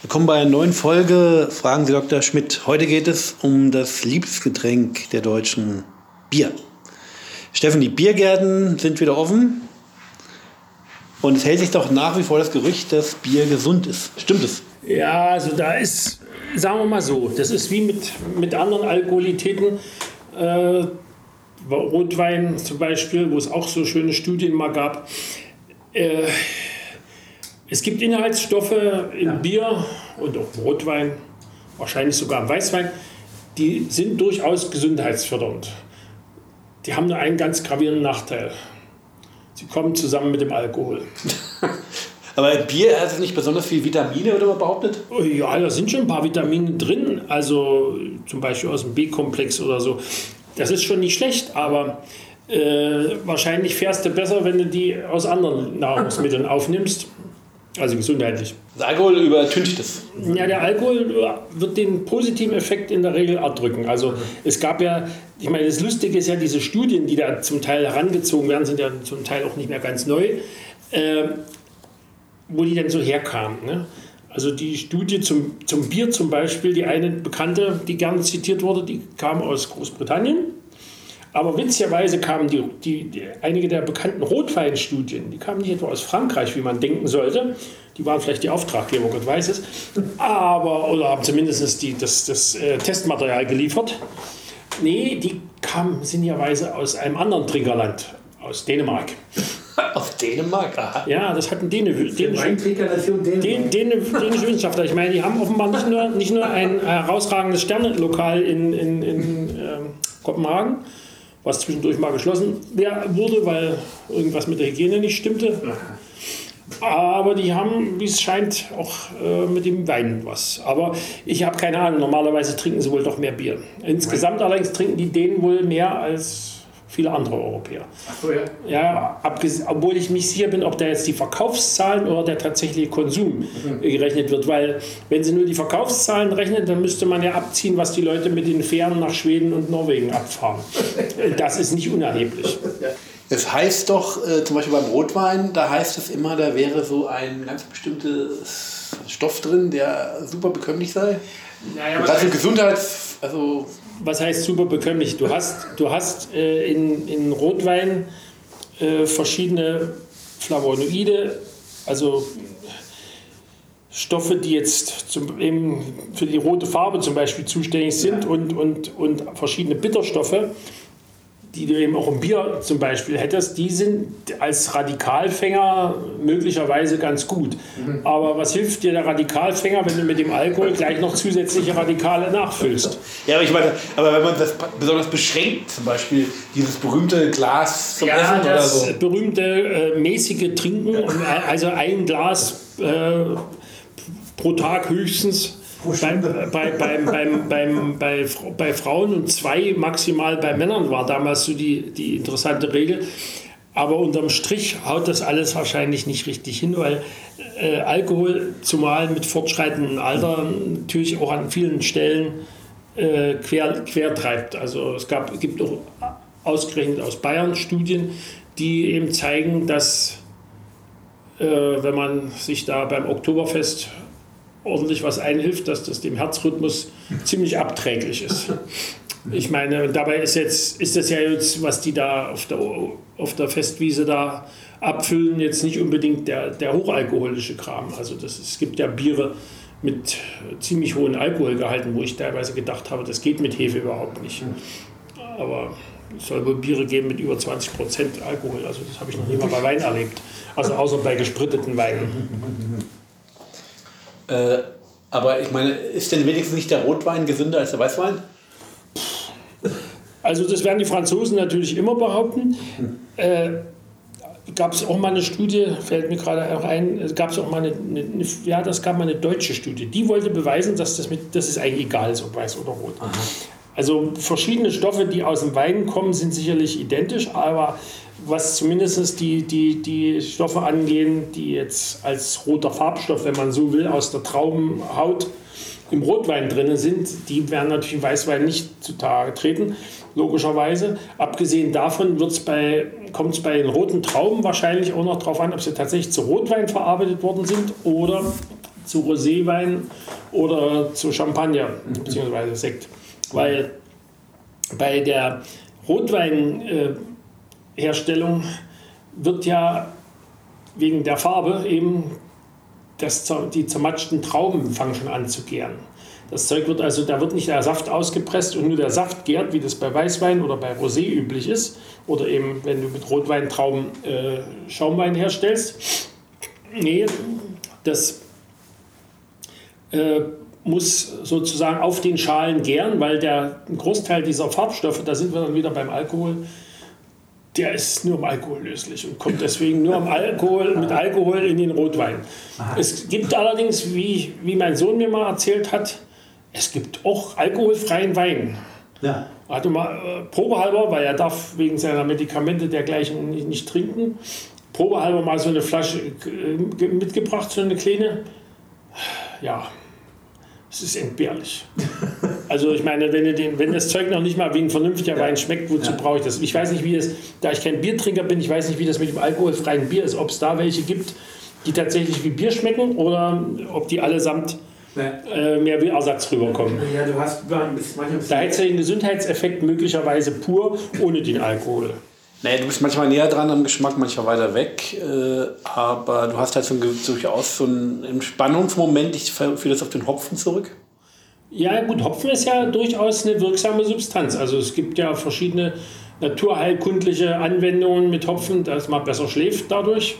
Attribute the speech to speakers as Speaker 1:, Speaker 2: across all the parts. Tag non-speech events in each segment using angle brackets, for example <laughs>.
Speaker 1: Willkommen bei einer neuen Folge Fragen Sie Dr. Schmidt. Heute geht es um das Liebesgetränk der Deutschen, Bier. Steffen, die Biergärten sind wieder offen und es hält sich doch nach wie vor das Gerücht, dass Bier gesund ist. Stimmt es?
Speaker 2: Ja, also da ist, sagen wir mal so, das ist wie mit, mit anderen Alkoholitäten. Äh, Rotwein zum Beispiel, wo es auch so schöne Studien mal gab. Äh, es gibt Inhaltsstoffe im ja. Bier und auch im Rotwein, wahrscheinlich sogar im Weißwein, die sind durchaus gesundheitsfördernd. Die haben nur einen ganz gravierenden Nachteil. Sie kommen zusammen mit dem Alkohol. <laughs>
Speaker 1: Aber Bier hat nicht besonders viel Vitamine, oder man behauptet?
Speaker 2: Ja, da sind schon ein paar Vitamine drin. Also zum Beispiel aus dem B-Komplex oder so. Das ist schon nicht schlecht, aber äh, wahrscheinlich fährst du besser, wenn du die aus anderen <laughs> Nahrungsmitteln aufnimmst. Also gesundheitlich.
Speaker 1: Das Alkohol übertüncht es.
Speaker 2: Ja, der Alkohol wird den positiven Effekt in der Regel erdrücken. Also es gab ja, ich meine, das Lustige ist ja, diese Studien, die da zum Teil herangezogen werden, sind ja zum Teil auch nicht mehr ganz neu, äh, wo die dann so herkamen. Ne? Also die Studie zum, zum Bier zum Beispiel, die eine bekannte, die gerne zitiert wurde, die kam aus Großbritannien. Aber witzigerweise kamen die, die, die, einige der bekannten Rotweinstudien, die kamen nicht etwa aus Frankreich, wie man denken sollte. Die waren vielleicht die Auftraggeber, Gott weiß es. Aber, oder haben zumindest die, das, das äh, Testmaterial geliefert. Nee, die kamen sinnigerweise aus einem anderen Trinkerland, aus Dänemark. <laughs>
Speaker 1: Aus Dänemark? Aha.
Speaker 2: Ja, das hatten Däne, dänische, Däne, Däne, dänische Wissenschaftler. Ich meine, die haben offenbar nicht nur, nicht nur ein herausragendes Sternenlokal in, in, in äh, Kopenhagen, was zwischendurch mal geschlossen wurde, weil irgendwas mit der Hygiene nicht stimmte. Aber die haben, wie es scheint, auch äh, mit dem Wein was. Aber ich habe keine Ahnung, normalerweise trinken sie wohl doch mehr Bier. Insgesamt allerdings trinken die Dänen wohl mehr als viele andere Europäer. Ach so, ja. Ja, obwohl ich nicht sicher bin, ob da jetzt die Verkaufszahlen oder der tatsächliche Konsum mhm. gerechnet wird, weil wenn Sie nur die Verkaufszahlen rechnen, dann müsste man ja abziehen, was die Leute mit den Fähren nach Schweden und Norwegen abfahren. <laughs> Das ist nicht unerheblich.
Speaker 1: Es heißt doch, äh, zum Beispiel beim Rotwein, da heißt es immer, da wäre so ein ganz bestimmter Stoff drin, der super bekömmlich sei. Naja, also Gesundheits... Also
Speaker 2: was heißt super bekömmlich? Du hast, du hast äh, in, in Rotwein äh, verschiedene Flavonoide, also Stoffe, die jetzt zum, eben für die rote Farbe zum Beispiel zuständig sind ja. und, und, und verschiedene Bitterstoffe die du eben auch im Bier zum Beispiel hättest, die sind als Radikalfänger möglicherweise ganz gut. Mhm. Aber was hilft dir der Radikalfänger, wenn du mit dem Alkohol gleich noch zusätzliche Radikale nachfüllst?
Speaker 1: Ja, aber ich meine, aber wenn man das besonders beschränkt, zum Beispiel dieses berühmte Glas
Speaker 2: zum ja, Essen oder so. Das berühmte äh, mäßige Trinken, also ein Glas äh, pro Tag höchstens beim, bei, beim, beim, beim, bei, bei Frauen und zwei maximal bei Männern war damals so die, die interessante Regel. Aber unterm Strich haut das alles wahrscheinlich nicht richtig hin, weil äh, Alkohol, zumal mit fortschreitendem Alter, natürlich auch an vielen Stellen äh, quer, quer treibt. Also es gab, gibt auch ausgerechnet aus Bayern Studien, die eben zeigen, dass äh, wenn man sich da beim Oktoberfest ordentlich was einhilft, dass das dem Herzrhythmus ziemlich abträglich ist. Ich meine, dabei ist jetzt ist das ja jetzt, was die da auf der, auf der Festwiese da abfüllen, jetzt nicht unbedingt der, der hochalkoholische Kram. Also das, es gibt ja Biere mit ziemlich hohen Alkoholgehalten, wo ich teilweise gedacht habe, das geht mit Hefe überhaupt nicht. Aber es soll wohl Biere geben mit über 20 Prozent Alkohol. Also das habe ich noch nie mal bei Wein erlebt. Also außer bei gespritteten Weinen.
Speaker 1: Äh, aber ich meine, ist denn wenigstens nicht der Rotwein gesünder als der Weißwein?
Speaker 2: Also das werden die Franzosen natürlich immer behaupten. Äh, gab es auch mal eine Studie, fällt mir gerade auch ein, gab es auch mal eine, eine, ja, das gab mal eine deutsche Studie, die wollte beweisen, dass das mit, das ist eigentlich egal ist, ob weiß oder rot. Aha. Also verschiedene Stoffe, die aus dem Wein kommen, sind sicherlich identisch, aber was zumindest die, die, die Stoffe angehen, die jetzt als roter Farbstoff, wenn man so will, aus der Traubenhaut im Rotwein drin sind, die werden natürlich im Weißwein nicht zutage treten, logischerweise. Abgesehen davon kommt es bei den roten Trauben wahrscheinlich auch noch darauf an, ob sie tatsächlich zu Rotwein verarbeitet worden sind oder zu Roséwein oder zu Champagner bzw. Sekt. Weil bei der Rotweinherstellung wird ja wegen der Farbe eben das, die zermatschten Trauben fangen schon an zu gären. Das Zeug wird also, da wird nicht der Saft ausgepresst und nur der Saft gärt, wie das bei Weißwein oder bei Rosé üblich ist. Oder eben, wenn du mit Rotweintrauben äh, Schaumwein herstellst. Nee, das äh, muss sozusagen auf den Schalen gären, weil der Großteil dieser Farbstoffe, da sind wir dann wieder beim Alkohol, der ist nur im Alkohol löslich und kommt deswegen nur im Alkohol, mit Alkohol in den Rotwein. Es gibt allerdings, wie, wie mein Sohn mir mal erzählt hat, es gibt auch alkoholfreien Wein. Ja. Hatte mal äh, probehalber, weil er darf wegen seiner Medikamente dergleichen nicht, nicht trinken, probehalber mal so eine Flasche äh, mitgebracht, so eine kleine. Ja, es ist entbehrlich. <laughs> Also ich meine, wenn, den, wenn, das Zeug noch nicht mal wie ein vernünftiger ja. Wein schmeckt, wozu ja. brauche ich das? Ich weiß nicht, wie das, da ich kein Biertrinker bin, ich weiß nicht, wie das mit dem alkoholfreien Bier ist, ob es da welche gibt, die tatsächlich wie Bier schmecken oder ob die allesamt äh, mehr wie Ersatz rüberkommen. Ja, du hast manchmal da hättest du den Gesundheitseffekt möglicherweise pur ohne den Alkohol.
Speaker 1: Naja, du bist manchmal näher dran am Geschmack, manchmal weiter weg, äh, aber du hast halt so ein, durchaus so einen Spannungsmoment, ich führe das auf den Hopfen zurück.
Speaker 2: Ja, gut, Hopfen ist ja durchaus eine wirksame Substanz. Also es gibt ja verschiedene naturheilkundliche Anwendungen mit Hopfen, dass man besser schläft dadurch.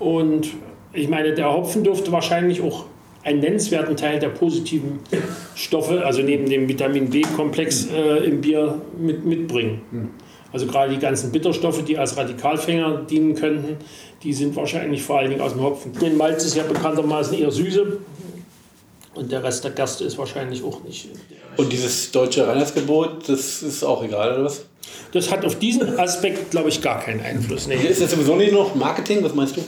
Speaker 2: Und ich meine, der Hopfen dürfte wahrscheinlich auch einen nennenswerten Teil der positiven Stoffe, also neben dem Vitamin B-Komplex äh, im Bier mit, mitbringen. Also gerade die ganzen Bitterstoffe, die als Radikalfänger dienen könnten, die sind wahrscheinlich vor allen Dingen aus dem Hopfen. Den Malz ist ja bekanntermaßen eher süße und der Rest der Gerste ist wahrscheinlich auch nicht.
Speaker 1: Und dieses deutsche Reinheitsgebot, das ist auch egal, oder was?
Speaker 2: Das hat auf diesen Aspekt, glaube ich, gar keinen Einfluss.
Speaker 1: Nee. Ist das sowieso nicht noch Marketing? Was meinst du?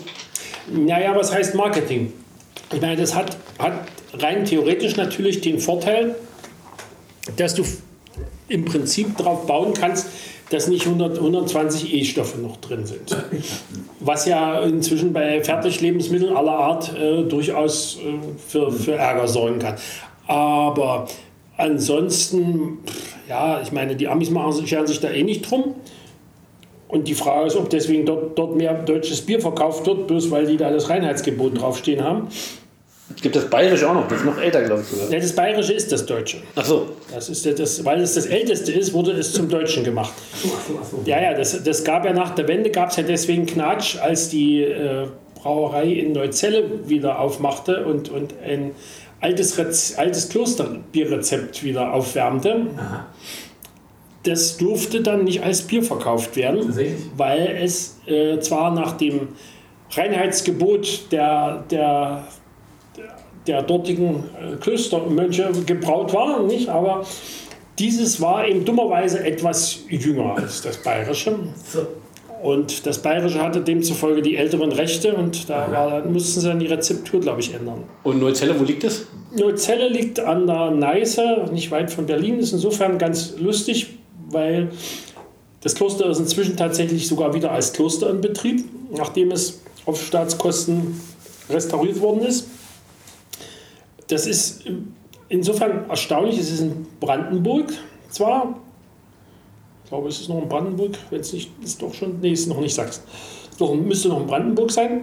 Speaker 2: Naja, was heißt Marketing? Ich meine, das hat, hat rein theoretisch natürlich den Vorteil, dass du im Prinzip darauf bauen kannst, dass nicht 100, 120 E-Stoffe noch drin sind. Was ja inzwischen bei Fertiglebensmitteln aller Art äh, durchaus äh, für, für Ärger sorgen kann. Aber ansonsten, ja, ich meine, die Amis machen, scheren sich da eh nicht drum. Und die Frage ist, ob deswegen dort, dort mehr deutsches Bier verkauft wird, bloß weil die da das Reinheitsgebot draufstehen haben.
Speaker 1: Es gibt das Bayerische auch noch, das ist noch älter, glaube ich. Sogar.
Speaker 2: Ja, das Bayerische ist das Deutsche.
Speaker 1: Ach so.
Speaker 2: Das ist das, weil es das älteste ist, wurde es zum Deutschen gemacht. Ach so, ach so. Ja, ja, das, das gab ja nach der Wende, gab es ja deswegen Knatsch, als die äh, Brauerei in Neuzelle wieder aufmachte und, und ein altes, Rez altes Klosterbierrezept wieder aufwärmte. Aha das durfte dann nicht als Bier verkauft werden, weil es äh, zwar nach dem Reinheitsgebot der, der, der dortigen äh, Klöstermönche gebraut war, nicht? aber dieses war eben dummerweise etwas jünger als das bayerische. Und das Bayerische hatte demzufolge die älteren Rechte und da war, mussten sie dann die Rezeptur, glaube ich, ändern.
Speaker 1: Und Neuzelle, wo liegt das?
Speaker 2: Neuzelle liegt an der Neiße, nicht weit von Berlin, ist insofern ganz lustig weil das Kloster ist inzwischen tatsächlich sogar wieder als Kloster in Betrieb, nachdem es auf Staatskosten restauriert worden ist. Das ist insofern erstaunlich. Es ist in Brandenburg zwar, ich glaube, es ist noch in Brandenburg, wenn es nicht, ist doch schon, nee, ist noch nicht Sachsen. Doch, müsste noch in Brandenburg sein.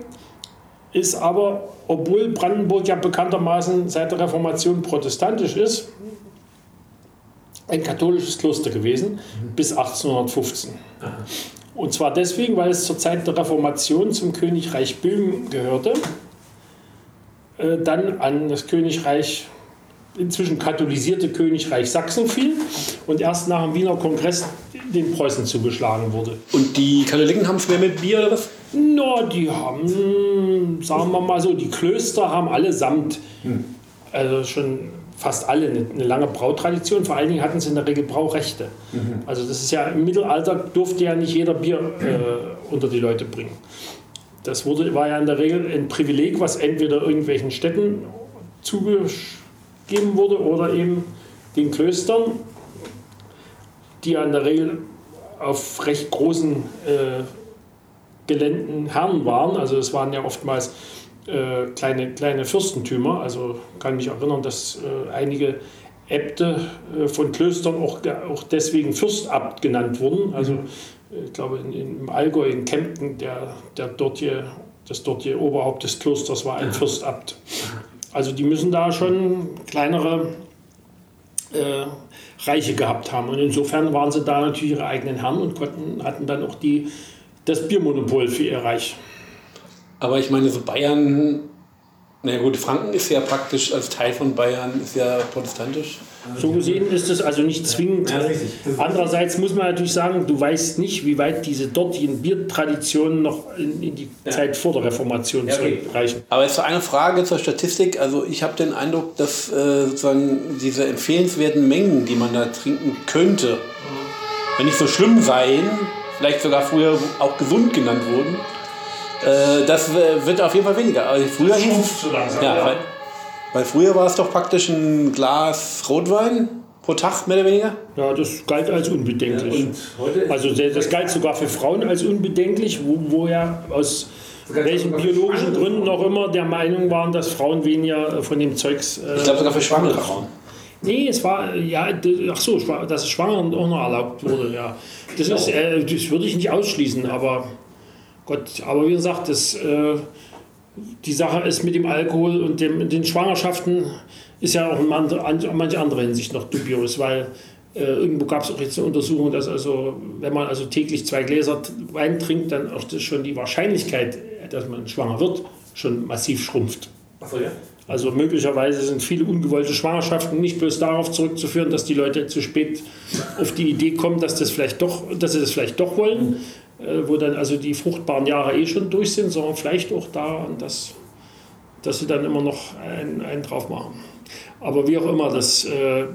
Speaker 2: Ist aber, obwohl Brandenburg ja bekanntermaßen seit der Reformation protestantisch ist, ein katholisches Kloster gewesen mhm. bis 1815. Aha. Und zwar deswegen, weil es zur Zeit der Reformation zum Königreich Böhmen gehörte, äh, dann an das Königreich, inzwischen katholisierte Königreich Sachsen fiel und erst nach dem Wiener Kongress den Preußen zugeschlagen wurde.
Speaker 1: Und die Katholiken haben es mehr mit Bier oder was?
Speaker 2: Na, die haben, sagen wir mal so, die Klöster haben allesamt, hm. also schon fast alle eine, eine, lange Brautradition. Vor allen Dingen hatten sie in der Regel Braurechte. Mhm. Also das ist ja im Mittelalter durfte ja nicht jeder Bier äh, unter die Leute bringen. Das wurde, war ja in der Regel ein Privileg, was entweder irgendwelchen Städten zugegeben wurde oder eben den Klöstern, die ja in der Regel auf recht großen äh, Geländen Herren waren. Also es waren ja oftmals äh, kleine, kleine Fürstentümer. Also kann mich erinnern, dass äh, einige Äbte äh, von Klöstern auch, auch deswegen Fürstabt genannt wurden. Also ich glaube in, in, im Allgäu, in Kempten, der, der dortige, das dortige Oberhaupt des Klosters war ein Fürstabt. Also die müssen da schon kleinere äh, Reiche gehabt haben. Und insofern waren sie da natürlich ihre eigenen Herren und konnten, hatten dann auch die, das Biermonopol für ihr Reich.
Speaker 1: Aber ich meine, so Bayern, na gut, Franken ist ja praktisch als Teil von Bayern, ist ja protestantisch.
Speaker 2: So gesehen ist es also nicht zwingend. Ja, Andererseits muss man natürlich sagen, du weißt nicht, wie weit diese dortigen Biertraditionen noch in, in die ja. Zeit vor der Reformation ja, okay. zurückreichen.
Speaker 1: Aber jetzt eine Frage zur Statistik. Also ich habe den Eindruck, dass äh, sozusagen diese empfehlenswerten Mengen, die man da trinken könnte, wenn nicht so schlimm seien, vielleicht sogar früher auch gesund genannt wurden, äh, das äh, wird auf jeden Fall weniger. Also früher hieß es, so langsam, ja, weil, weil früher war es doch praktisch ein Glas Rotwein pro Tag, mehr oder weniger?
Speaker 2: Ja, das galt als unbedenklich. Ja, also das galt sogar für Frauen als unbedenklich, wo, wo ja aus welchen biologischen Gründen auch immer der Meinung waren, dass Frauen weniger von dem Zeugs.
Speaker 1: Äh, ich glaube sogar für schwangere Frauen.
Speaker 2: Nee, es war, ja, ach so, dass es Schwangeren auch noch erlaubt wurde, ja. Das, ist, äh, das würde ich nicht ausschließen, aber Gott, aber wie gesagt, das. Äh, die Sache ist mit dem Alkohol und dem, den Schwangerschaften ist ja auch in mancher anderer Hinsicht noch dubios, weil äh, irgendwo gab es auch jetzt eine Untersuchung, dass also, wenn man also täglich zwei Gläser Wein trinkt, dann auch das schon die Wahrscheinlichkeit, dass man schwanger wird, schon massiv schrumpft.
Speaker 1: Ach ja.
Speaker 2: Also möglicherweise sind viele ungewollte Schwangerschaften nicht bloß darauf zurückzuführen, dass die Leute zu spät auf die Idee kommen, dass, das vielleicht doch, dass sie das vielleicht doch wollen, wo dann also die fruchtbaren Jahre eh schon durch sind, sondern vielleicht auch daran, dass, dass sie dann immer noch einen, einen drauf machen. Aber wie auch immer, das, äh,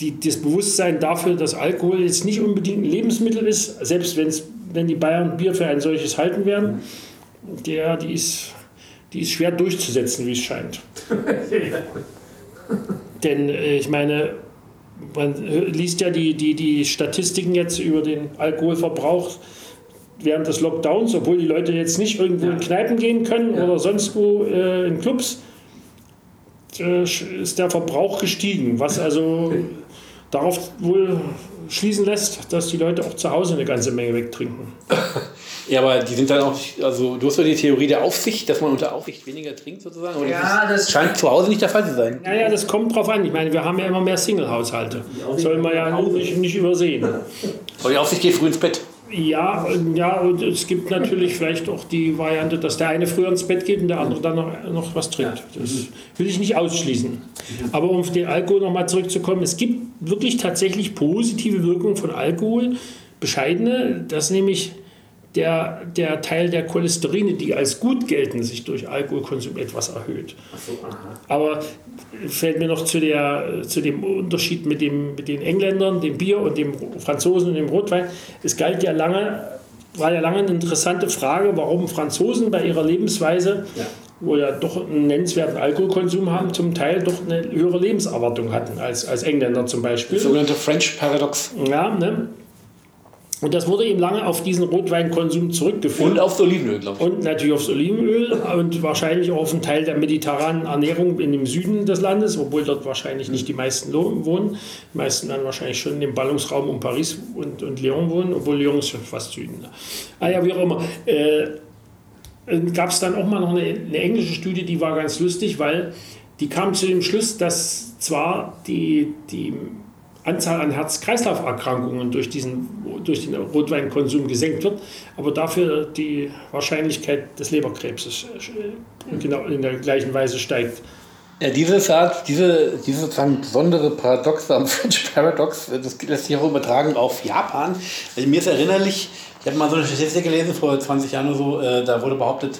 Speaker 2: die, das Bewusstsein dafür, dass Alkohol jetzt nicht unbedingt ein Lebensmittel ist, selbst wenn's, wenn die Bayern Bier für ein solches halten werden, der, die, ist, die ist schwer durchzusetzen, wie es scheint. <laughs> Denn äh, ich meine, man liest ja die, die, die Statistiken jetzt über den Alkoholverbrauch während des Lockdowns, obwohl die Leute jetzt nicht irgendwo in Kneipen gehen können ja. oder sonst wo äh, in Clubs, äh, ist der Verbrauch gestiegen, was also darauf wohl schließen lässt, dass die Leute auch zu Hause eine ganze Menge wegtrinken. <laughs>
Speaker 1: Ja, aber die sind dann auch, also du hast ja die Theorie der Aufsicht, dass man unter Aufsicht weniger trinkt sozusagen.
Speaker 2: Aber ja, das,
Speaker 1: das scheint zu Hause nicht der Fall zu sein.
Speaker 2: Ja, ja, das kommt drauf an. Ich meine, wir haben ja immer mehr Single-Haushalte. Soll man ja nicht, nicht übersehen.
Speaker 1: Aber die Aufsicht geht früh ins Bett.
Speaker 2: Ja, ja, und es gibt natürlich vielleicht auch die Variante, dass der eine früher ins Bett geht und der andere dann noch, noch was trinkt. Das will ich nicht ausschließen. Aber um auf den Alkohol nochmal zurückzukommen, es gibt wirklich tatsächlich positive Wirkungen von Alkohol, bescheidene, dass nämlich der, der Teil der Cholesterine, die als gut gelten, sich durch Alkoholkonsum etwas erhöht. So, Aber fällt mir noch zu, der, zu dem Unterschied mit, dem, mit den Engländern, dem Bier und dem Franzosen und dem Rotwein. Es galt ja lange, war ja lange eine interessante Frage, warum Franzosen bei ihrer Lebensweise, ja. wo ja doch einen nennenswerten Alkoholkonsum haben, zum Teil doch eine höhere Lebenserwartung hatten als, als Engländer zum Beispiel. Das
Speaker 1: sogenannte French Paradox.
Speaker 2: Ja, ne? Und das wurde eben lange auf diesen Rotweinkonsum zurückgeführt.
Speaker 1: Und aufs Olivenöl, glaube
Speaker 2: ich. Und natürlich aufs Olivenöl und wahrscheinlich auch auf einen Teil der mediterranen Ernährung in dem Süden des Landes, obwohl dort wahrscheinlich nicht die meisten wohnen. Die meisten dann wahrscheinlich schon in dem Ballungsraum um Paris und, und Lyon wohnen, obwohl Lyon ist schon fast Süden. Ah ja, wie auch immer. Äh, Gab es dann auch mal noch eine, eine englische Studie, die war ganz lustig, weil die kam zu dem Schluss, dass zwar die, die Anzahl an Herz-Kreislauf-Erkrankungen durch, durch den Rotweinkonsum gesenkt wird, aber dafür die Wahrscheinlichkeit des Leberkrebses äh, genau in der gleichen Weise steigt.
Speaker 1: Ja, diese Art, diese, diese sozusagen besondere Paradox am French Paradox, das lässt sich auch übertragen auf Japan. Also mir ist erinnerlich, ich habe mal so eine Statistik gelesen vor 20 Jahren oder so, äh, da wurde behauptet,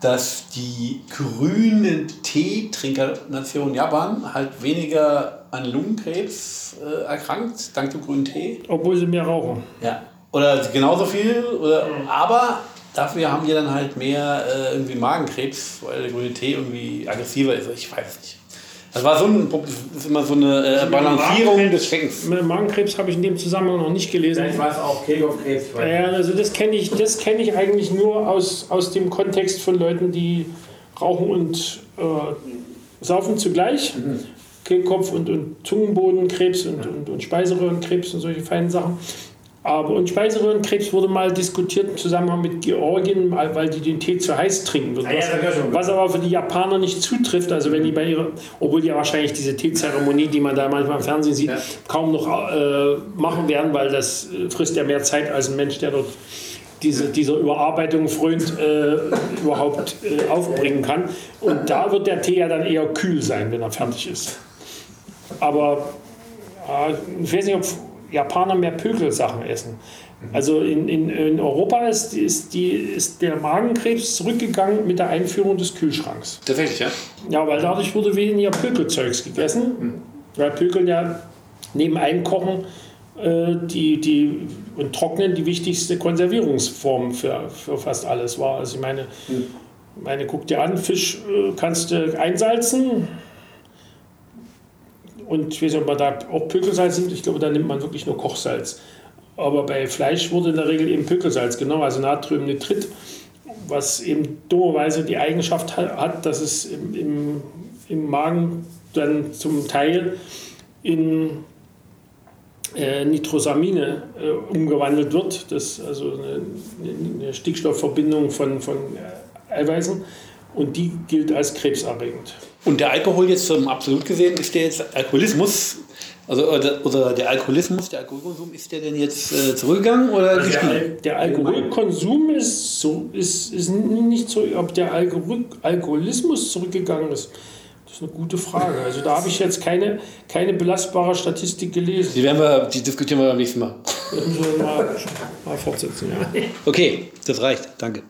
Speaker 1: dass die grüne Teetrinkernation Japan halt weniger an Lungenkrebs äh, erkrankt, dank dem grünen Tee.
Speaker 2: Obwohl sie mehr rauchen.
Speaker 1: Ja. Oder genauso viel, oder, aber dafür haben die dann halt mehr äh, irgendwie Magenkrebs, weil der grüne Tee irgendwie aggressiver ist. Ich weiß nicht. Das war so ein, das ist immer so eine äh, Balancierung des Schreckens.
Speaker 2: Magenkrebs habe ich in dem Zusammenhang noch nicht gelesen.
Speaker 3: Ich weiß auch, Kehlkopfkrebs.
Speaker 2: Ja, also das kenne ich, das kenne ich eigentlich nur aus, aus dem Kontext von Leuten, die rauchen und äh, saufen zugleich. Mhm. Kehlkopf- und, und Zungenbodenkrebs und, und, und Speiseröhrenkrebs und solche feinen Sachen. Aber und Speiseröhrenkrebs wurde mal diskutiert im Zusammenhang mit Georgien, weil die den Tee zu heiß trinken. Was, was, aber für die Japaner nicht zutrifft. Also wenn die bei ihrer, obwohl die ja wahrscheinlich diese Teezeremonie, die man da manchmal im Fernsehen sieht, ja. kaum noch äh, machen werden, weil das äh, frisst ja mehr Zeit als ein Mensch, der dort diese, dieser Überarbeitung frönt, äh, überhaupt äh, aufbringen kann. Und da wird der Tee ja dann eher kühl sein, wenn er fertig ist. Aber äh, ich weiß nicht, ob Japaner mehr Pökelsachen essen. Also in, in, in Europa ist, ist, die, ist der Magenkrebs zurückgegangen mit der Einführung des Kühlschranks.
Speaker 1: Tatsächlich, ja?
Speaker 2: Ja, weil dadurch wurde weniger Pökelzeugs gegessen. Mhm. Weil Pökeln ja neben Einkochen äh, die, die, und Trocknen die wichtigste Konservierungsform für, für fast alles war. Also ich meine, mhm. meine guck dir an, Fisch äh, kannst du einsalzen, und ich weiß nicht, ob man da auch Pökelsalz nimmt. Ich glaube, da nimmt man wirklich nur Kochsalz. Aber bei Fleisch wurde in der Regel eben Pökelsalz genommen, also Natriumnitrit, was eben dummerweise die Eigenschaft hat, dass es im, im, im Magen dann zum Teil in äh, Nitrosamine äh, umgewandelt wird. Das also eine, eine Stickstoffverbindung von, von Eiweißen und die gilt als krebserregend.
Speaker 1: Und der Alkohol jetzt um, absolut gesehen, ist der jetzt Alkoholismus, also oder, oder der Alkoholismus, der Alkoholkonsum, ist der denn jetzt äh, zurückgegangen oder
Speaker 2: also der, der, Alkoholkonsum ist, so, ist, ist nicht so, ob der Alkohol, Alkoholismus zurückgegangen ist. Das ist eine gute Frage. Also da habe ich jetzt keine, keine belastbare Statistik gelesen.
Speaker 1: Die, werden wir, die diskutieren wir beim nächsten Mal.
Speaker 2: mal, mal fortsetzen, ja.
Speaker 1: Okay, das reicht. Danke.